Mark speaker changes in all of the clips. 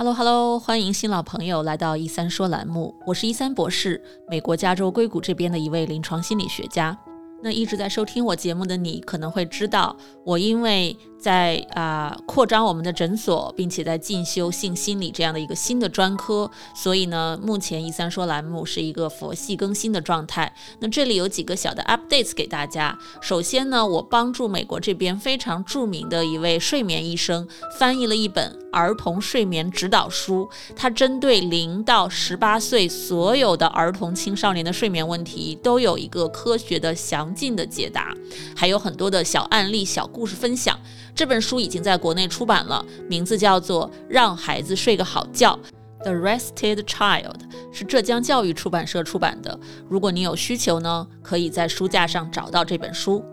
Speaker 1: Hello Hello，欢迎新老朋友来到一三说栏目，我是一三博士，美国加州硅谷这边的一位临床心理学家。那一直在收听我节目的你，可能会知道，我因为在啊扩张我们的诊所，并且在进修性心理这样的一个新的专科，所以呢，目前一三说栏目是一个佛系更新的状态。那这里有几个小的 updates 给大家。首先呢，我帮助美国这边非常著名的一位睡眠医生翻译了一本儿童睡眠指导书，它针对零到十八岁所有的儿童青少年的睡眠问题都有一个科学的详尽的解答，还有很多的小案例、小故事分享。这本书已经在国内出版了，名字叫做《让孩子睡个好觉》，The Rested Child 是浙江教育出版社出版的。如果你有需求呢，可以在书架上找到这本书。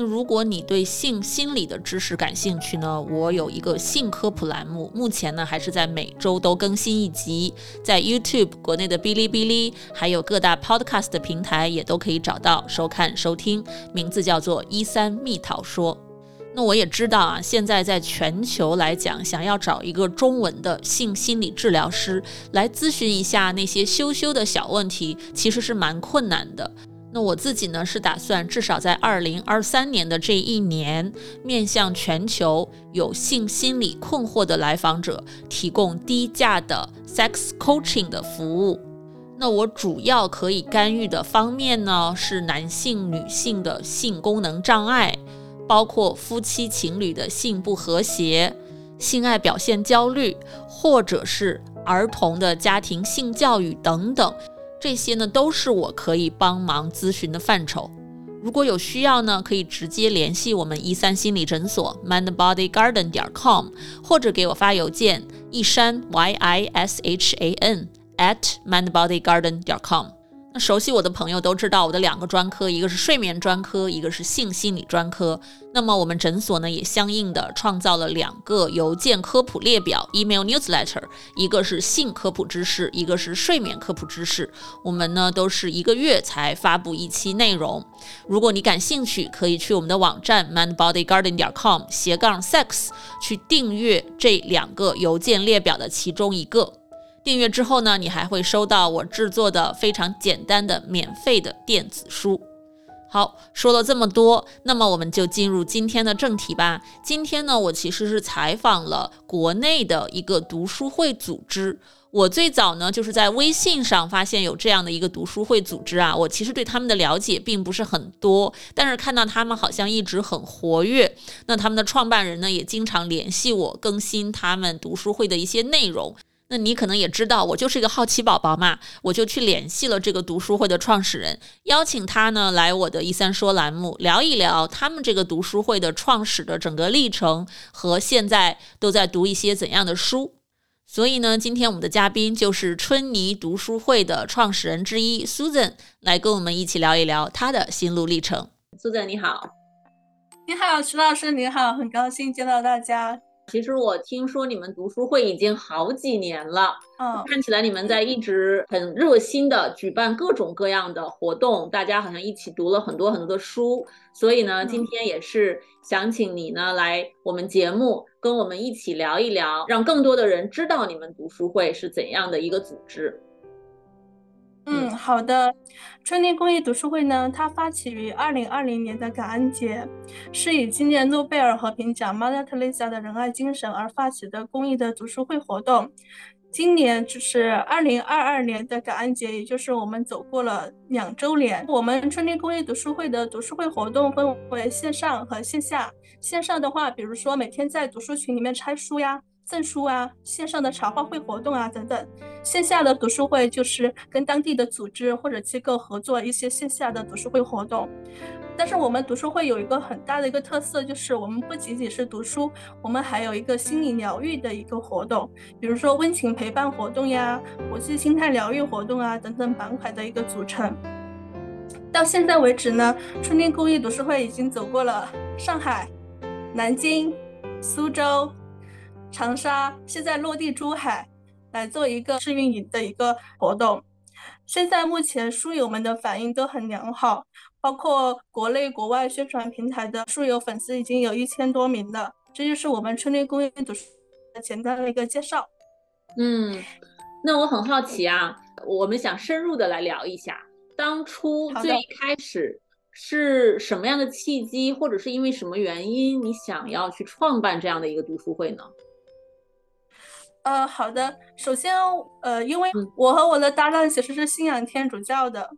Speaker 1: 那如果你对性心理的知识感兴趣呢，我有一个性科普栏目，目前呢还是在每周都更新一集，在 YouTube、国内的哔哩哔哩，还有各大 Podcast 平台也都可以找到收看收听，名字叫做一三蜜桃说。那我也知道啊，现在在全球来讲，想要找一个中文的性心理治疗师来咨询一下那些羞羞的小问题，其实是蛮困难的。那我自己呢，是打算至少在二零二三年的这一年，面向全球有性心理困惑的来访者，提供低价的 sex coaching 的服务。那我主要可以干预的方面呢，是男性、女性的性功能障碍。包括夫妻情侣的性不和谐、性爱表现焦虑，或者是儿童的家庭性教育等等，这些呢都是我可以帮忙咨询的范畴。如果有需要呢，可以直接联系我们一三心理诊所 mindbodygarden 点 com，或者给我发邮件一山 y i s h a n at mindbodygarden 点 com。那熟悉我的朋友都知道，我的两个专科，一个是睡眠专科，一个是性心理专科。那么我们诊所呢，也相应的创造了两个邮件科普列表 （email newsletter），一个是性科普知识，一个是睡眠科普知识。我们呢都是一个月才发布一期内容。如果你感兴趣，可以去我们的网站 mindbodygarden 点 com 斜杠 sex 去订阅这两个邮件列表的其中一个。订阅之后呢，你还会收到我制作的非常简单的免费的电子书。好，说了这么多，那么我们就进入今天的正题吧。今天呢，我其实是采访了国内的一个读书会组织。我最早呢，就是在微信上发现有这样的一个读书会组织啊。我其实对他们的了解并不是很多，但是看到他们好像一直很活跃。那他们的创办人呢，也经常联系我，更新他们读书会的一些内容。那你可能也知道，我就是一个好奇宝宝嘛，我就去联系了这个读书会的创始人，邀请他呢来我的一三说栏目聊一聊他们这个读书会的创始的整个历程和现在都在读一些怎样的书。所以呢，今天我们的嘉宾就是春泥读书会的创始人之一 Susan，来跟我们一起聊一聊他的心路历程。Susan 你好，
Speaker 2: 你好，徐老师你好，很高兴见到大家。
Speaker 1: 其实我听说你们读书会已经好几年了，嗯，看起来你们在一直很热心的举办各种各样的活动，大家好像一起读了很多很多的书，所以呢，今天也是想请你呢来我们节目跟我们一起聊一聊，让更多的人知道你们读书会是怎样的一个组织。
Speaker 2: 嗯，好的。春天公益读书会呢，它发起于二零二零年的感恩节，是以今年诺贝尔和平奖 Mother Teresa 的仁爱精神而发起的公益的读书会活动。今年就是二零二二年的感恩节，也就是我们走过了两周年。我们春天公益读书会的读书会活动分为线上和线下。线上的话，比如说每天在读书群里面拆书呀。赠书啊，线上的茶话会活动啊等等，线下的读书会就是跟当地的组织或者机构合作一些线下的读书会活动。但是我们读书会有一个很大的一个特色，就是我们不仅仅是读书，我们还有一个心理疗愈的一个活动，比如说温情陪伴活动呀、国际心态疗愈活动啊等等板块的一个组成。到现在为止呢，春天公益读书会已经走过了上海、南京、苏州。长沙现在落地珠海来做一个试运营的一个活动，现在目前书友们的反应都很良好，包括国内国外宣传平台的书友粉丝已经有一千多名了。这就是我们春天公益读书的简单的一个介绍。
Speaker 1: 嗯，那我很好奇啊，我们想深入的来聊一下，当初最开始是什么样的契机，或者是因为什么原因，你想要去创办这样的一个读书会呢？
Speaker 2: 呃，好的，首先，呃，因为我和我的搭档其实是信仰天主教的，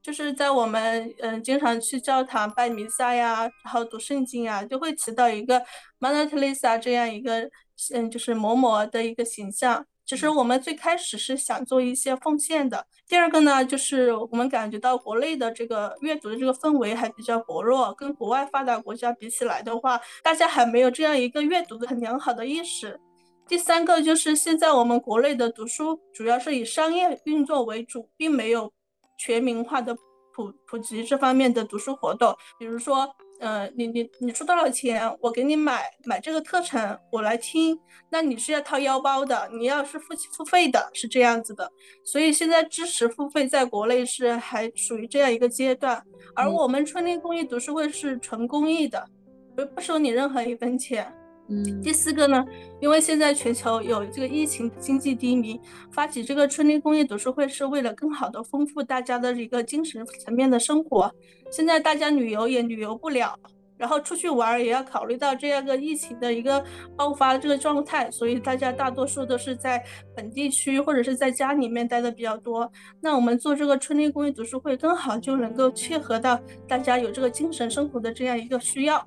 Speaker 2: 就是在我们嗯经常去教堂拜弥撒呀，然后读圣经啊，就会提到一个 Mother Teresa 这样一个嗯就是嬷嬷的一个形象。其实我们最开始是想做一些奉献的。第二个呢，就是我们感觉到国内的这个阅读的这个氛围还比较薄弱，跟国外发达国家比起来的话，大家还没有这样一个阅读的很良好的意识。第三个就是现在我们国内的读书主要是以商业运作为主，并没有全民化的普普及这方面的读书活动，比如说。呃，你你你出多少钱，我给你买买这个课程，我来听，那你是要掏腰包的，你要是付付费的，是这样子的。所以现在知识付费在国内是还属于这样一个阶段，而我们春天公益读书会是纯公益的，不不收你任何一分钱。第四个呢，因为现在全球有这个疫情，经济低迷，发起这个春天公益读书会是为了更好的丰富大家的一个精神层面的生活。现在大家旅游也旅游不了，然后出去玩也要考虑到这样个疫情的一个爆发这个状态，所以大家大多数都是在本地区或者是在家里面待的比较多。那我们做这个春天公益读书会，刚好就能够切合到大家有这个精神生活的这样一个需要。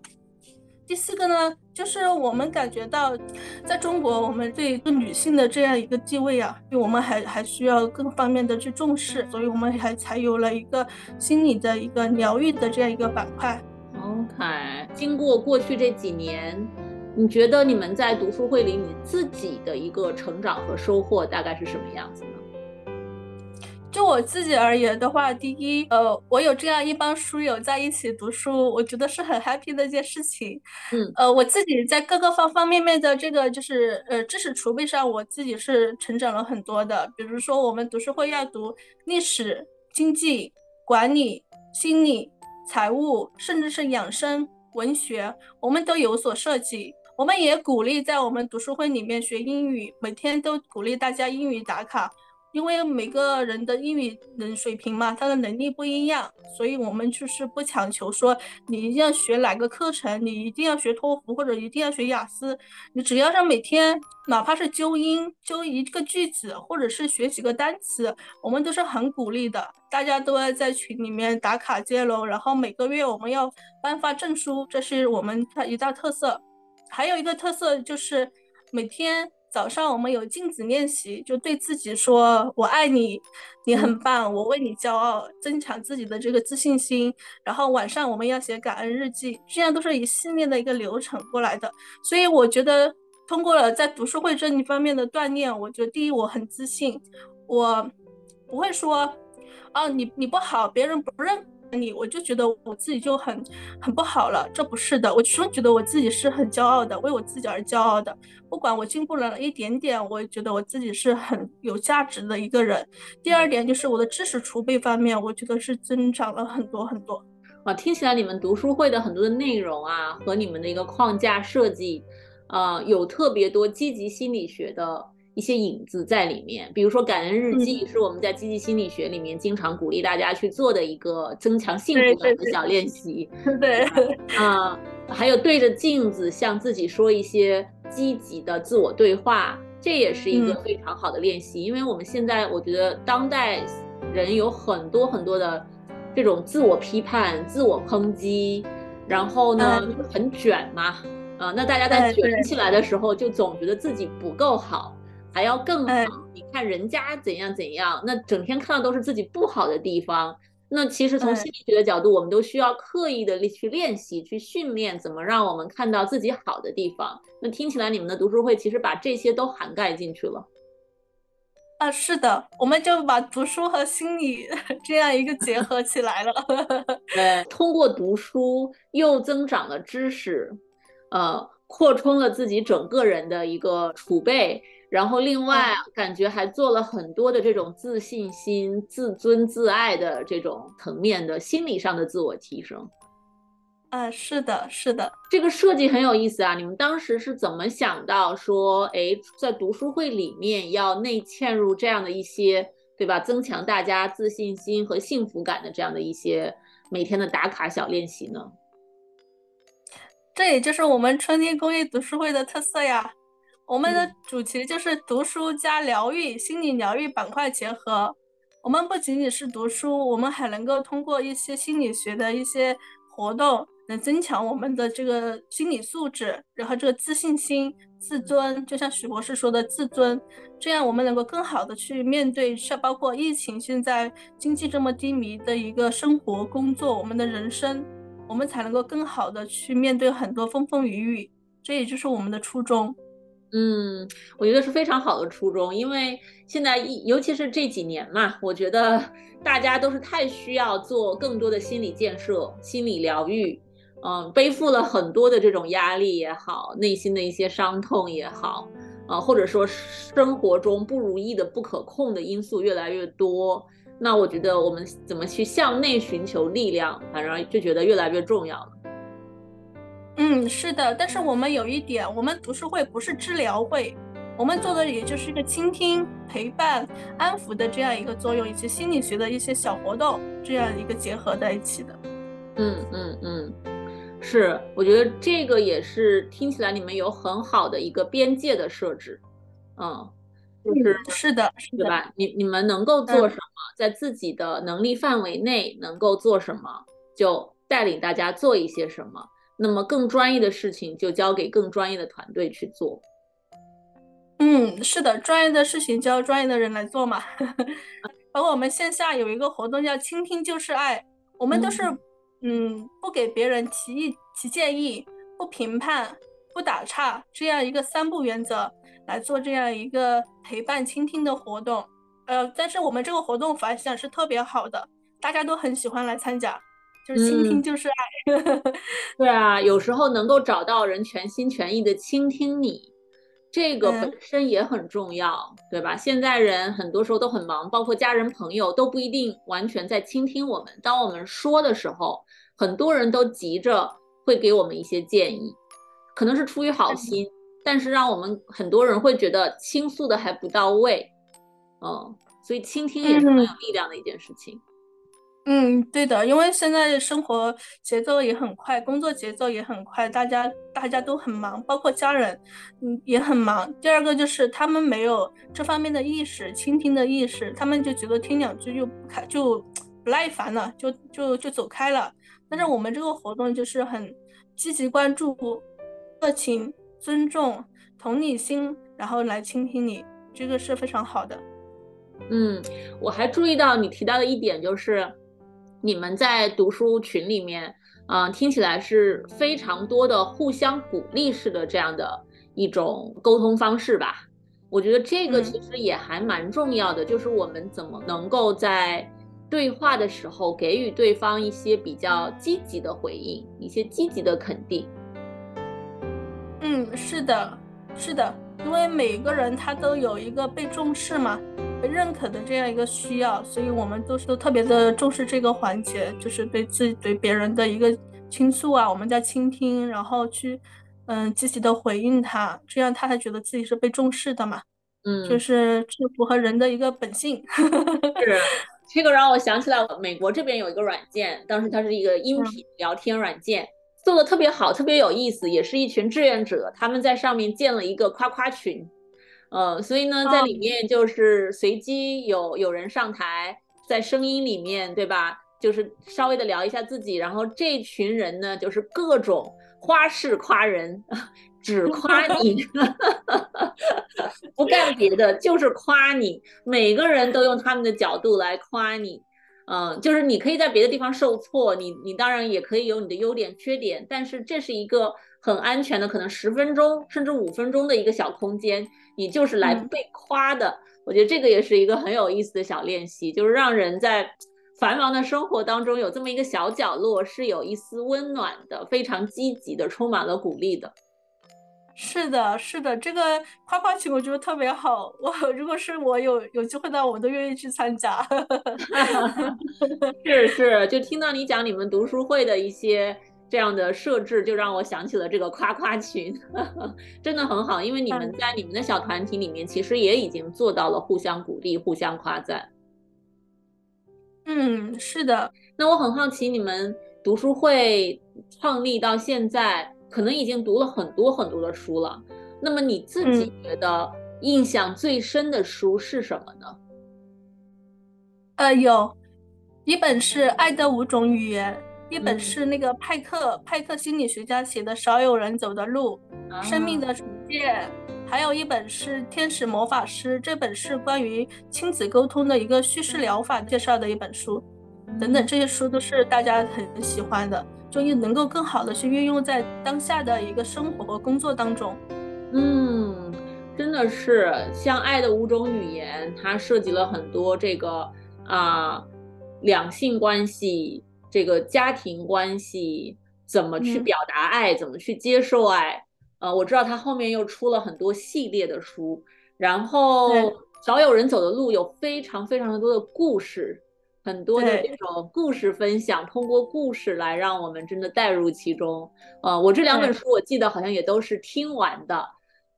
Speaker 2: 第四个呢，就是我们感觉到，在中国，我们对一个女性的这样一个地位啊，我们还还需要更方面的去重视，所以我们还才有了一个心理的一个疗愈的这样一个板块。
Speaker 1: OK，经过过去这几年，你觉得你们在读书会里你自己的一个成长和收获大概是什么样子呢？
Speaker 2: 就我自己而言的话，第一，呃，我有这样一帮书友在一起读书，我觉得是很 happy 的一件事情。
Speaker 1: 嗯，
Speaker 2: 呃，我自己在各个方方面面的这个就是呃知识储备上，我自己是成长了很多的。比如说，我们读书会要读历史、经济、管理、心理、财务，甚至是养生、文学，我们都有所涉及。我们也鼓励在我们读书会里面学英语，每天都鼓励大家英语打卡。因为每个人的英语能水平嘛，他的能力不一样，所以我们就是不强求说你一定要学哪个课程，你一定要学托福或者一定要学雅思，你只要是每天哪怕是纠音纠一个句子，或者是学几个单词，我们都是很鼓励的。大家都要在群里面打卡接龙，然后每个月我们要颁发证书，这是我们的一大特色。还有一个特色就是每天。早上我们有镜子练习，就对自己说“我爱你，你很棒，我为你骄傲”，增强自己的这个自信心。然后晚上我们要写感恩日记，这样都是一系列的一个流程过来的。所以我觉得通过了在读书会这一方面的锻炼，我觉得第一我很自信，我不会说，哦你你不好，别人不认。你我就觉得我自己就很很不好了，这不是的，我始终觉得我自己是很骄傲的，为我自己而骄傲的。不管我进步了一点点，我也觉得我自己是很有价值的一个人。第二点就是我的知识储备方面，我觉得是增长了很多很多。
Speaker 1: 啊，听起来你们读书会的很多的内容啊，和你们的一个框架设计，啊，有特别多积极心理学的。一些影子在里面，比如说感恩日记，是我们在积极心理学里面经常鼓励大家去做的一个增强幸福感的小练习。
Speaker 2: 对，
Speaker 1: 啊，还有对着镜子向自己说一些积极的自我对话，这也是一个非常好的练习。因为我们现在我觉得当代人有很多很多的这种自我批判、自我抨击，然后呢很卷嘛，啊，那大家在卷起来的时候，就总觉得自己不够好。还要更好，你看人家怎样怎样，那整天看到都是自己不好的地方。那其实从心理学的角度，我们都需要刻意的去练习、去训练，怎么让我们看到自己好的地方。那听起来你们的读书会其实把这些都涵盖进去了。
Speaker 2: 啊，是的，我们就把读书和心理 这样一个结合起来了。
Speaker 1: 对，通过读书又增长了知识，呃，扩充了自己整个人的一个储备。然后，另外感觉还做了很多的这种自信心、自尊、自爱的这种层面的心理上的自我提升。
Speaker 2: 嗯，是的，是的，
Speaker 1: 这个设计很有意思啊！你们当时是怎么想到说，哎，在读书会里面要内嵌入这样的一些，对吧？增强大家自信心和幸福感的这样的一些每天的打卡小练习呢？
Speaker 2: 这也就是我们春天公益读书会的特色呀。我们的主题就是读书加疗愈，心理疗愈板块结合。我们不仅仅是读书，我们还能够通过一些心理学的一些活动。能增强我们的这个心理素质，然后这个自信心、自尊，就像许博士说的自尊，这样我们能够更好的去面对，像包括疫情现在经济这么低迷的一个生活、工作，我们的人生，我们才能够更好的去面对很多风风雨雨。这也就是我们的初衷。
Speaker 1: 嗯，我觉得是非常好的初衷，因为现在一尤其是这几年嘛，我觉得 大家都是太需要做更多的心理建设、心理疗愈。嗯，背负了很多的这种压力也好，内心的一些伤痛也好，啊，或者说生活中不如意的、不可控的因素越来越多，那我觉得我们怎么去向内寻求力量，反正就觉得越来越重要了。
Speaker 2: 嗯，是的，但是我们有一点，我们读书会不是治疗会，我们做的也就是一个倾听、陪伴、安抚的这样一个作用，以及心理学的一些小活动这样一个结合在一起的。
Speaker 1: 嗯嗯嗯。是，我觉得这个也是听起来你们有很好的一个边界的设置，嗯，就是
Speaker 2: 是的，
Speaker 1: 对吧？你你们能够做什么，在自己的能力范围内能够做什么，就带领大家做一些什么。那么更专业的事情就交给更专业的团队去做。
Speaker 2: 嗯，是的，专业的事情交专业的人来做嘛。包括我们线下有一个活动叫“倾听就是爱”，我们都是。嗯，不给别人提议、提建议，不评判、不打岔，这样一个三不原则来做这样一个陪伴、倾听的活动。呃，但是我们这个活动反响是特别好的，大家都很喜欢来参加，就是倾听就是爱。
Speaker 1: 对啊，有时候能够找到人全心全意的倾听你。这个本身也很重要，对吧？现在人很多时候都很忙，包括家人朋友都不一定完全在倾听我们。当我们说的时候，很多人都急着会给我们一些建议，可能是出于好心，但是让我们很多人会觉得倾诉的还不到位，嗯，所以倾听也是很有力量的一件事情。
Speaker 2: 嗯，嗯对的，因为现在生活节奏也很快，工作节奏也很快，大家大家都很忙，包括家人，嗯，也很忙。第二个就是他们没有这方面的意识，倾听的意识，他们就觉得听两句就不开，就不耐烦了，就就就走开了。但是我们这个活动就是很积极关注、热情、尊重、同理心，然后来倾听你，这个是非常好的。
Speaker 1: 嗯，我还注意到你提到的一点就是。你们在读书群里面，嗯，听起来是非常多的互相鼓励式的这样的一种沟通方式吧？我觉得这个其实也还蛮重要的，就是我们怎么能够在对话的时候给予对方一些比较积极的回应，一些积极的肯定。
Speaker 2: 嗯，是的，是的，因为每个人他都有一个被重视嘛。被认可的这样一个需要，所以我们都是都特别的重视这个环节，就是对自己对别人的一个倾诉啊，我们在倾听，然后去嗯积极的回应他，这样他才觉得自己是被重视的嘛，
Speaker 1: 嗯，
Speaker 2: 就是这符合人的一个本性。
Speaker 1: 是，这个让我想起来，美国这边有一个软件，当时它是一个音频聊天软件，做的特别好，特别有意思，也是一群志愿者，他们在上面建了一个夸夸群。呃，所以呢，在里面就是随机有有人上台，在声音里面，对吧？就是稍微的聊一下自己，然后这群人呢，就是各种花式夸人，只夸你，不干别的，就是夸你。每个人都用他们的角度来夸你，嗯，就是你可以在别的地方受挫，你你当然也可以有你的优点缺点，但是这是一个很安全的，可能十分钟甚至五分钟的一个小空间。你就是来被夸的，我觉得这个也是一个很有意思的小练习，就是让人在繁忙的生活当中有这么一个小角落，是有一丝温暖的，非常积极的，充满了鼓励的。
Speaker 2: 是的，是的，这个夸夸群我觉得特别好，我如果是我有有机会的话，我都愿意去参加。
Speaker 1: 是是，就听到你讲你们读书会的一些这样的设置，就让我想起了这个夸夸群，真的很好，因为你们在你们的小团体里面，其实也已经做到了互相鼓励、互相夸赞。
Speaker 2: 嗯，是的。
Speaker 1: 那我很好奇，你们读书会创立到现在，可能已经读了很多很多的书了。那么你自己觉得印象最深的书是什么呢？
Speaker 2: 呃，有一本是《爱的五种语言》，一本是那个派克派克心理学家写的《少有人走的路》，生命的重建，还有一本是《天使魔法师》，这本是关于亲子沟通的一个叙事疗法介绍的一本书，等等，这些书都是大家很喜欢的，就能够更好的去运用在当下的一个生活和工作当中。
Speaker 1: 嗯，真的是像《爱的五种语言》，它涉及了很多这个。啊，两性关系，这个家庭关系，怎么去表达爱，怎么去接受爱？呃，我知道他后面又出了很多系列的书，然后少有人走的路有非常非常多的故事，很多的这种故事分享，通过故事来让我们真的带入其中。呃，我这两本书我记得好像也都是听完的，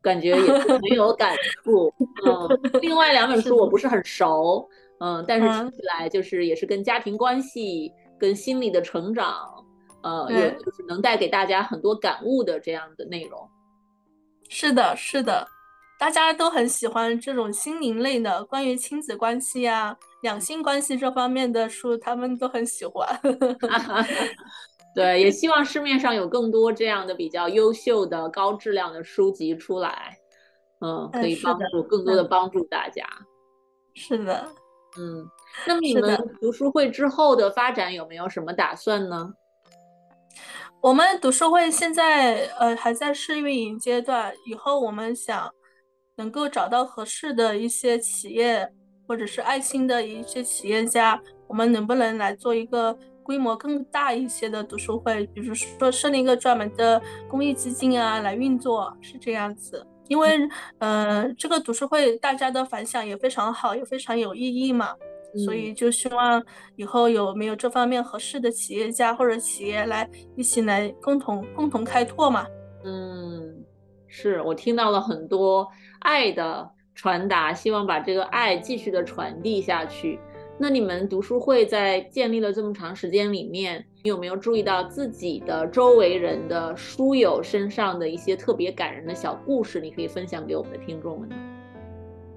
Speaker 1: 感觉也是很有 感触。嗯，另外两本书我不是很熟。嗯，但是听起来就是也是跟家庭关系、跟心理的成长，呃，有就是能带给大家很多感悟的这样的内容。
Speaker 2: 是的，是的，大家都很喜欢这种心灵类的，关于亲子关系啊、两性关系这方面的书，他们都很喜欢。
Speaker 1: 对，也希望市面上有更多这样的比较优秀的、高质量的书籍出来，嗯，可以帮助更多的帮助大家。
Speaker 2: 是的。
Speaker 1: 嗯，那么你们读书会之后的发展有没有什么打算呢？
Speaker 2: 我们读书会现在呃还在试运营阶段，以后我们想能够找到合适的一些企业或者是爱心的一些企业家，我们能不能来做一个规模更大一些的读书会？比如说设立一个专门的公益基金啊来运作，是这样子。因为，呃，这个读书会大家的反响也非常好，也非常有意义嘛，所以就希望以后有没有这方面合适的企业家或者企业来一起来共同共同开拓嘛。
Speaker 1: 嗯，是我听到了很多爱的传达，希望把这个爱继续的传递下去。那你们读书会在建立了这么长时间里面，你有没有注意到自己的周围人的书友身上的一些特别感人的小故事？你可以分享给我们的听众们呢？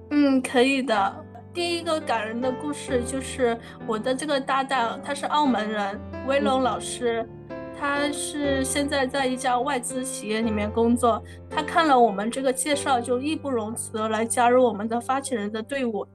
Speaker 2: 嗯，可以的。第一个感人的故事就是我的这个搭档，他是澳门人，威龙老师，他是现在在一家外资企业里面工作。他看了我们这个介绍，就义不容辞的来加入我们的发起人的队伍，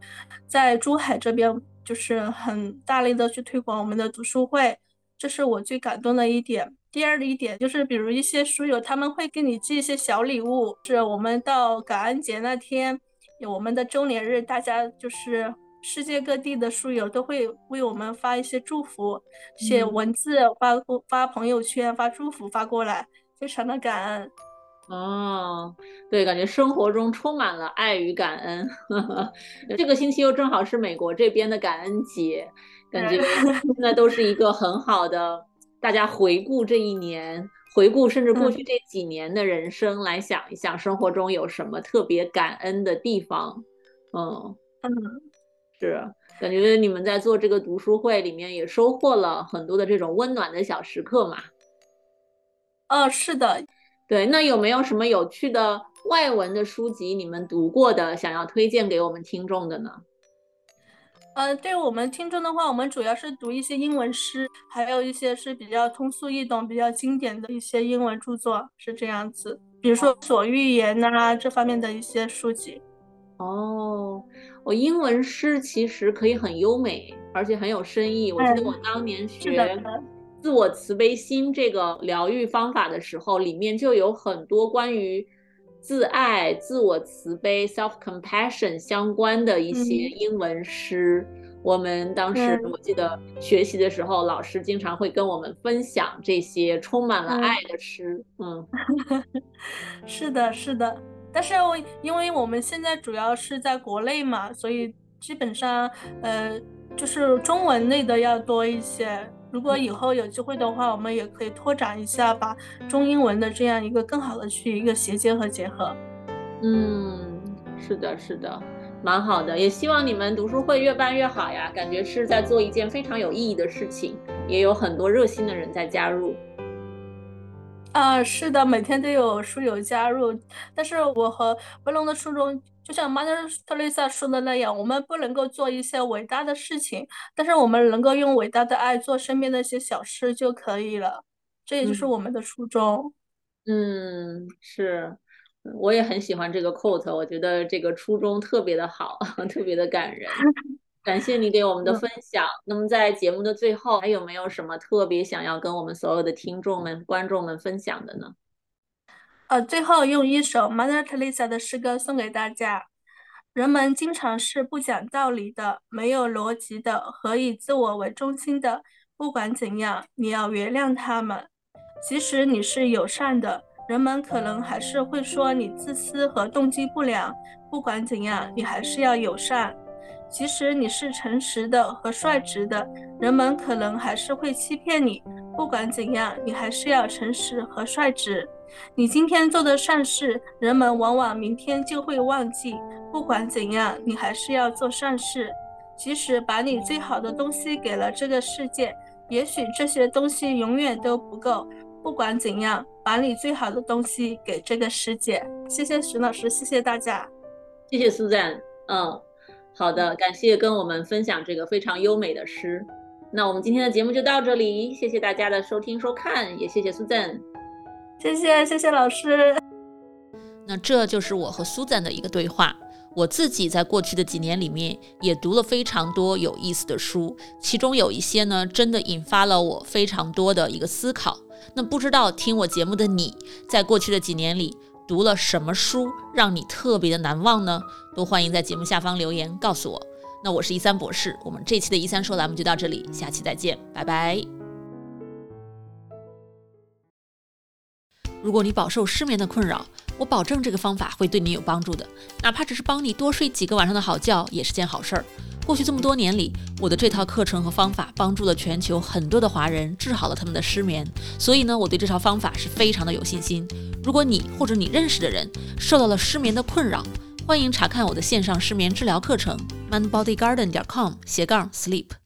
Speaker 2: 在珠海这边。就是很大力的去推广我们的读书会，这是我最感动的一点。第二的一点就是，比如一些书友他们会给你寄一些小礼物，是我们到感恩节那天有我们的周年日，大家就是世界各地的书友都会为我们发一些祝福，写文字发发朋友圈发祝福发过来，非常的感恩。
Speaker 1: 哦，对，感觉生活中充满了爱与感恩。这个星期又正好是美国这边的感恩节，感觉现在都是一个很好的，大家回顾这一年，回顾甚至过去这几年的人生，来想一想生活中有什么特别感恩的地方。嗯嗯，是，感觉你们在做这个读书会里面也收获了很多的这种温暖的小时刻嘛。
Speaker 2: 哦，是的。
Speaker 1: 对，那有没有什么有趣的外文的书籍你们读过的，想要推荐给我们听众的呢？
Speaker 2: 呃，对我们听众的话，我们主要是读一些英文诗，还有一些是比较通俗易懂、比较经典的一些英文著作，是这样子。比如说《所欲言》呐，这方面的一些书籍。
Speaker 1: 哦，我英文诗其实可以很优美，而且很有深意。我记得我当年学。自我慈悲心这个疗愈方法的时候，里面就有很多关于自爱、自我慈悲 （self compassion） 相关的一些英文诗。我们当时我记得学习的时候，老师经常会跟我们分享这些充满了爱的诗。嗯，
Speaker 2: 是的，是的。但是我因为我们现在主要是在国内嘛，所以基本上呃就是中文类的要多一些。如果以后有机会的话，我们也可以拓展一下，把中英文的这样一个更好的去一个衔接和结合。
Speaker 1: 嗯，是的，是的，蛮好的。也希望你们读书会越办越好呀，感觉是在做一件非常有意义的事情，也有很多热心的人在加入。
Speaker 2: 啊，是的，每天都有书友加入，但是我和威龙的初衷，就像 Mother Teresa 说的那样，我们不能够做一些伟大的事情，但是我们能够用伟大的爱做身边的一些小事就可以了，这也就是我们的初衷。
Speaker 1: 嗯，是，我也很喜欢这个 quote，我觉得这个初衷特别的好，特别的感人。感谢你给我们的分享。那么在节目的最后，还有没有什么特别想要跟我们所有的听众们、观众们分享的呢？
Speaker 2: 呃，最后用一首 Mother Teresa 的诗歌送给大家。人们经常是不讲道理的、没有逻辑的和以自我为中心的。不管怎样，你要原谅他们。即使你是友善的，人们可能还是会说你自私和动机不良。不管怎样，你还是要友善。即使你是诚实的和率直的，人们可能还是会欺骗你。不管怎样，你还是要诚实和率直。你今天做的善事，人们往往明天就会忘记。不管怎样，你还是要做善事。即使把你最好的东西给了这个世界，也许这些东西永远都不够。不管怎样，把你最好的东西给这个世界。谢谢徐老师，谢谢大家，
Speaker 1: 谢谢苏赞。嗯。好的，感谢跟我们分享这个非常优美的诗。那我们今天的节目就到这里，谢谢大家的收听收看，也谢谢苏赞，
Speaker 2: 谢谢谢谢老师。
Speaker 1: 那这就是我和苏赞的一个对话。我自己在过去的几年里面也读了非常多有意思的书，其中有一些呢，真的引发了我非常多的一个思考。那不知道听我节目的你在过去的几年里。读了什么书让你特别的难忘呢？都欢迎在节目下方留言告诉我。那我是一三博士，我们这期的“一三说”栏目就到这里，下期再见，拜拜。如果你饱受失眠的困扰，我保证这个方法会对你有帮助的，哪怕只是帮你多睡几个晚上的好觉，也是件好事儿。过去这么多年里，我的这套课程和方法帮助了全球很多的华人治好了他们的失眠，所以呢，我对这套方法是非常的有信心。如果你或者你认识的人受到了失眠的困扰，欢迎查看我的线上失眠治疗课程 mindbodygarden 点 com 斜杠 sleep。